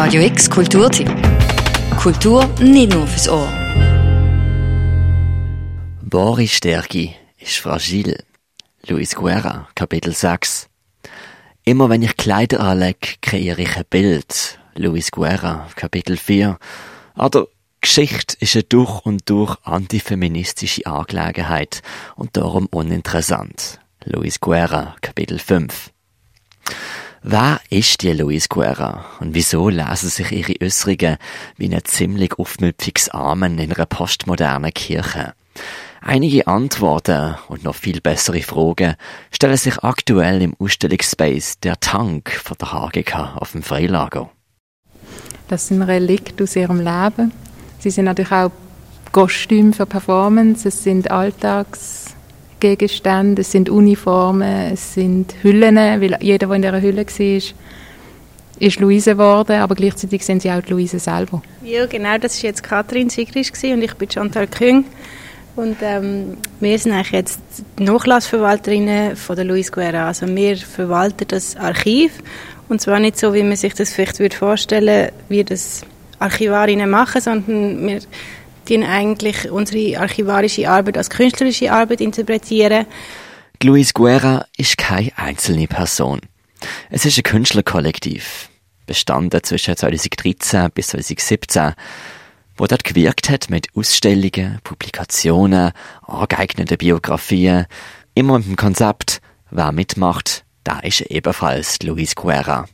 Radio X Kulturtipp. Kultur nicht nur fürs Ohr. Wahre Stärke ist fragil. Luis Guerra, Kapitel 6. Immer wenn ich Kleider anlege, kreiere ich ein Bild. Luis Guerra, Kapitel 4. Oder Geschichte ist eine durch und durch antifeministische Angelegenheit und darum uninteressant. Luis Guerra, Kapitel 5. Wer ist die Luis Guerra und wieso lesen sich ihre Äußerungen wie ein ziemlich aufmüpfiges Amen in einer postmodernen Kirche? Einige Antworten und noch viel bessere Fragen stellen sich aktuell im Ausstellungsspace Der Tank von der HGK auf dem Freilager. Das sind Relikte aus ihrem Leben. Sie sind natürlich auch Kostüme für Performance, es sind Alltagsgegenstände, es sind Uniformen, es sind Hüllen, weil jeder, der in dieser Hülle war, ist Luise geworden, aber gleichzeitig sind sie auch die Luise selber. Ja, genau, das war jetzt Katrin Sigrisch und ich bin Chantal Küng. Und ähm, wir sind eigentlich jetzt die Nachlassverwalterinnen von der Luis Guerra. Also wir verwalten das Archiv und zwar nicht so, wie man sich das vielleicht würde vorstellen, wie das Archivarinnen machen, sondern wir die eigentlich unsere archivarische Arbeit als künstlerische Arbeit interpretieren. Luis Guerra ist keine einzelne Person. Es ist ein Künstlerkollektiv, bestanden zwischen 2013 bis 2017 wo dort gewirkt hat mit Ausstellungen, Publikationen, angeeigneten Biografien, immer mit dem Konzept, wer mitmacht, da ist ebenfalls Luis Guerra.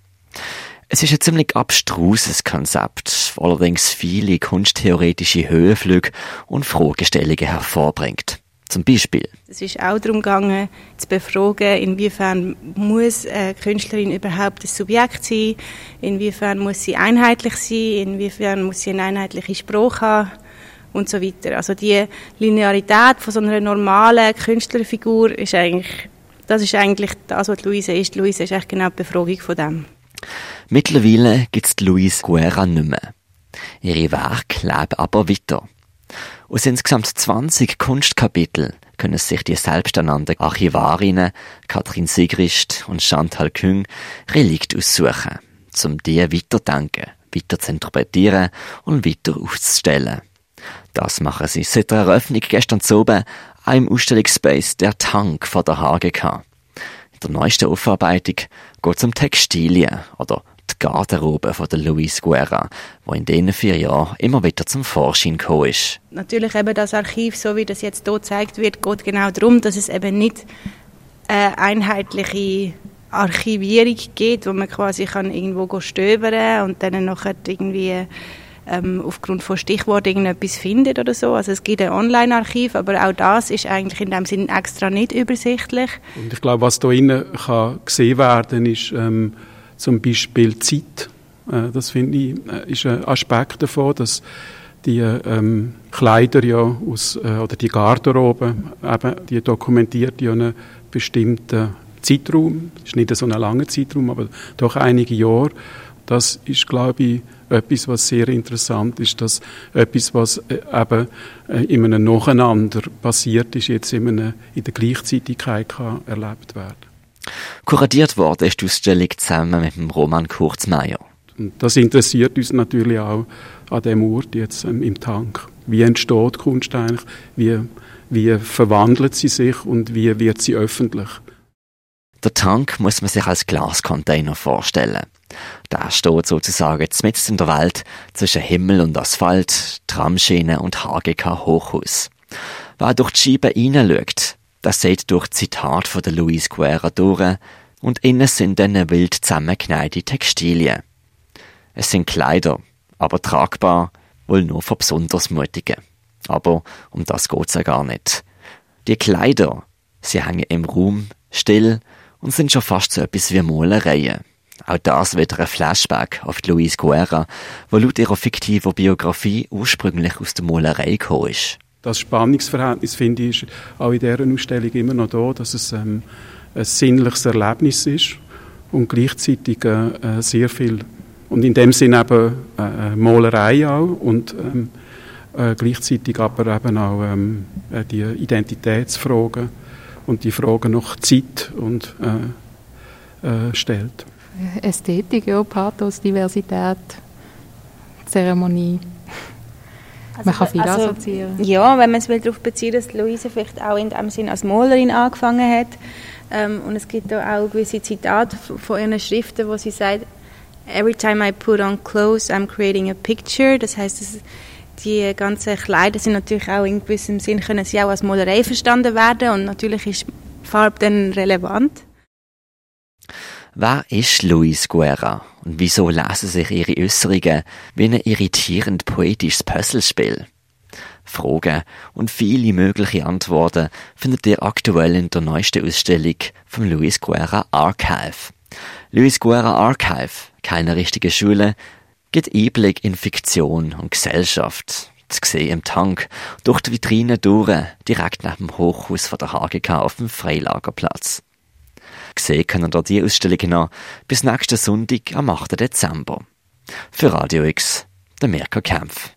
Es ist ein ziemlich abstruses Konzept, allerdings viele kunsttheoretische Höhenflüge und Fragestellungen hervorbringt. Zum Beispiel. Es ist auch darum gegangen, zu befragen, inwiefern muss eine Künstlerin überhaupt ein Subjekt sein, inwiefern muss sie einheitlich sein, inwiefern muss sie eine einheitliche Sprache haben und so weiter. Also die Linearität von so einer normalen Künstlerfigur ist eigentlich, das ist eigentlich das, was Luise ist. Luise ist eigentlich genau die Befragung von dem. Mittlerweile gibt es Luise Guerra nicht mehr. Ihre Werke leben aber weiter. Aus insgesamt 20 Kunstkapiteln können sich die selbsternannten Archivarinnen Katrin Sigrist und Chantal Küng Relikt aussuchen, um die weiterdenken, weiter zu interpretieren und weiter auszustellen. Das machen sie seit der Eröffnung gestern oben auch im Ausstellungsspace Der Tank von der HGK. In der neuesten Aufarbeitung geht es um Textilien oder die Garderobe von der Luis Guerra, wo in diesen vier Jahren immer wieder zum Vorschein gekommen ist. Natürlich eben das Archiv, so wie das jetzt hier gezeigt wird, geht genau darum, dass es eben nicht eine einheitliche Archivierung gibt, wo man quasi kann irgendwo stöbern und dann nachher irgendwie ähm, aufgrund von Stichworten irgendetwas findet oder so. Also es gibt ein Online-Archiv, aber auch das ist eigentlich in dem Sinne extra nicht übersichtlich. Und ich glaube, was da innen kann gesehen werden, ist ähm, zum Beispiel Zeit. Äh, das finde ich äh, ist ein Aspekt davon, dass die ähm, Kleider ja aus, äh, oder die Garderobe, eben, die dokumentiert ja einen bestimmten Zeitraum. Es ist nicht so ein langer Zeitraum, aber doch einige Jahre. Das ist, glaube ich, etwas, was sehr interessant ist, dass etwas, was äh, eben äh, in einem Nacheinander passiert ist, jetzt in, einer, in der Gleichzeitigkeit kann erlebt werden. Kuratiert worden ist die Ausstellung zusammen mit dem Roman Kurzmeier. Und das interessiert uns natürlich auch an dem Ort jetzt ähm, im Tank. Wie entsteht Kunst eigentlich? Wie, wie verwandelt sie sich und wie wird sie öffentlich? Der Tank muss man sich als Glascontainer vorstellen. Der steht sozusagen mitten in der Welt zwischen Himmel und Asphalt, Tramschiene und HGK Hochhaus. Wer durch die Scheibe hineinschaut, das sieht durch Zitat von der Luis Guerra durch und innen sind dann wild zusammengekneite Textilien. Es sind Kleider, aber tragbar, wohl nur für besonders Mutige. Aber um das geht's ja gar nicht. Die Kleider, sie hängen im Raum, still und sind schon fast so etwas wie Malereien. Auch das wieder ein Flashback auf die Luis Guerra, wo laut ihrer fiktiven Biografie ursprünglich aus der Malerei gekommen ist das Spannungsverhältnis, finde ich, ist auch in dieser Ausstellung immer noch da, dass es ähm, ein sinnliches Erlebnis ist und gleichzeitig äh, äh sehr viel, und in dem Sinne eben äh, äh, Malerei auch und ähm, äh, gleichzeitig aber eben auch ähm, äh, die Identitätsfragen und die Fragen nach Zeit und stellt. Ästhetik, ja, Pathos, Diversität, Zeremonie. Also, Man kann viel also, assoziieren. Ja, wenn man es will darauf bezieht, dass Luise vielleicht auch in dem Sinn als Malerin angefangen hat. Ähm, und es gibt da auch gewisse Zitate von ihren Schriften, wo sie sagt, Every time I put on clothes, I'm creating a picture. Das heißt, dass die ganzen Kleider sind natürlich auch in gewissem Sinn, können sie auch als Malerei verstanden werden und natürlich ist Farbe dann relevant. Wer ist Luis Guerra und wieso lesen sich ihre Äußerungen wie ein irritierend poetisches Puzzlespiel? Fragen und viele mögliche Antworten findet ihr aktuell in der neuesten Ausstellung vom Luis Guerra Archive. Luis Guerra Archive, keine richtige Schule, gibt Einblick in Fiktion und Gesellschaft. Zu sehen im Tank, durch die Vitrine durch, direkt neben dem Hochhaus von der HGK auf dem Freilagerplatz. Gesehen können ihr die Ausstellung noch bis nächsten Sonntag am 8. Dezember. Für Radio X, der Mirko Kempf.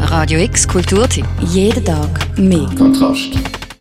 Radio X Kulturtipp. Jeden Tag mehr. Kontrast.